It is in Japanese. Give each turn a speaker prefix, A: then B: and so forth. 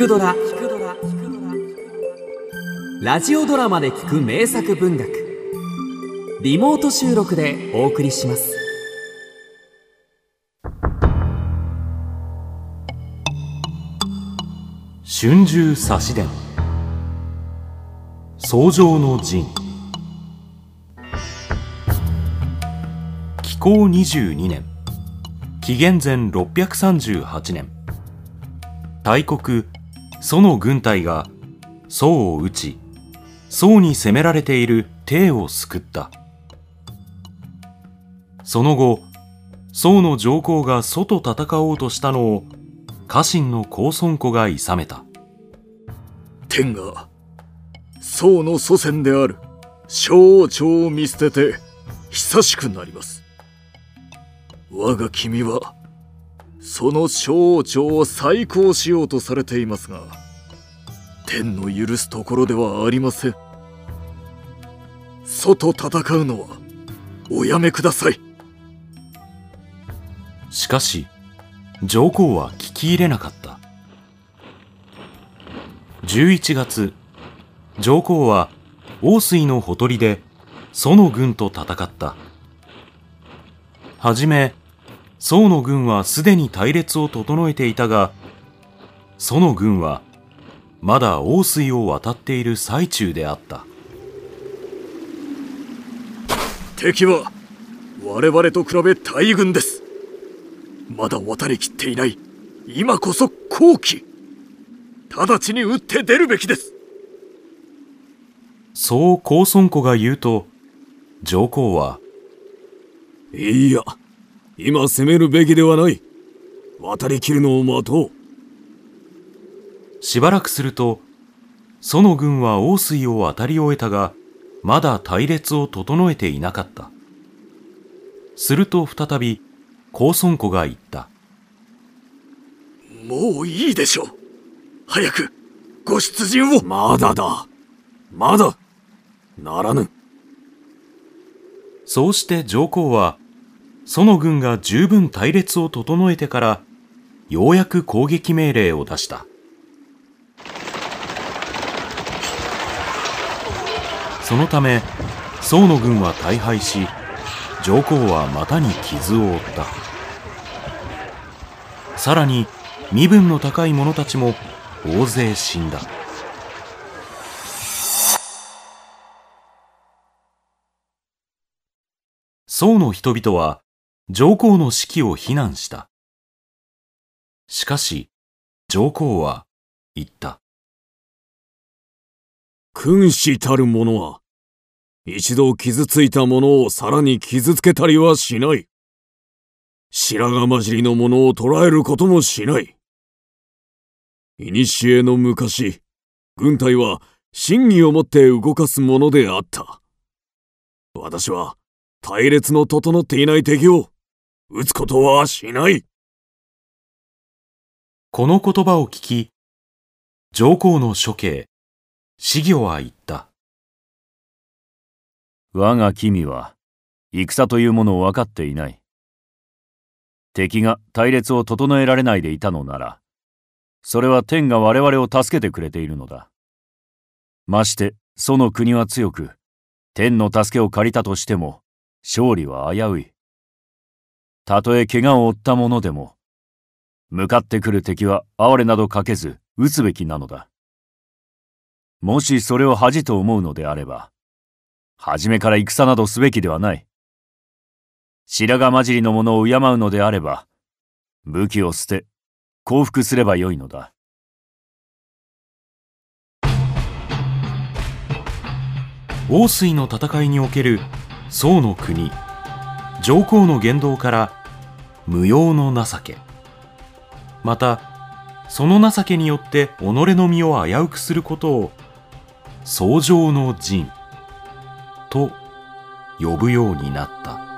A: くドラ」ラジオドラマで聞く名作文学。リモート収録でお送りします。
B: 春秋差し伝創上の陣。紀行22年。紀元前638年。大国楚の軍隊が宋を討ち宋に攻められている帝を救った。その後宋の上皇が楚と戦おうとしたのを家臣の高孫子が諌めた。
C: 天が宋の祖先である小王朝を見捨てて久しくなります。我が君はその小王朝を再興しようとされていますが天の許すところではありません。外戦うのはおやめください。
B: しかし上皇は聞き入れなかった。11月上皇は王水のほとりで楚の軍と戦った。はじめ宋の軍はすでに隊列を整えていたが楚の軍はまだ王水を渡っている最中であった。
C: 敵は我々と比べ大軍です。まだ渡りきっていない。今こそ好機。直ちに撃って出るべきです。
B: そう高孫子が言うと上皇はい
D: や今攻めるべきではない。渡りきるのを待と
B: う。しばらくするとその軍は王水を渡り終えたがまだ隊列を整えていなかった。すると再び高孫子が言った。
C: もういいでしょう。早くご出陣を。
D: まだだ。まだ。ならぬ。
B: そうして上皇はその軍が十分隊列を整えてからようやく攻撃命令を出した。そのため宋の軍は大敗し上皇は股に傷を負った。さらに身分の高い者たちも大勢死んだ。宋の人々は上皇の死を非難した。しかし、上皇は言った。
D: 君子たる者は、一度傷ついた者をさらに傷つけたりはしない。白髪混じりの者を捕らえることもしない。古の昔、軍隊は真偽をもって動かすものであった。私は隊列の整っていない敵を撃つことはしない。
B: この言葉を聞き、上皇の処刑、死魚は言った。
E: 我が君は、戦というものを分かっていない。敵が隊列を整えられないでいたのなら、それは天が我々を助けてくれているのだ。まして、その国は強く、天の助けを借りたとしても、勝利は危うい。たとえ怪我を負った者でも、向かってくる敵は哀れなどかけず撃つべきなのだ。もしそれを恥と思うのであれば、初めから戦などすべきではない。白髪混じりの者を敬うのであれば、武器を捨て、降伏すればよいのだ。
B: 王水の戦いにおける宋の国上皇の言動から無用の情け。またその情けによって己の身を危うくすることを創上の陣と呼ぶようになった。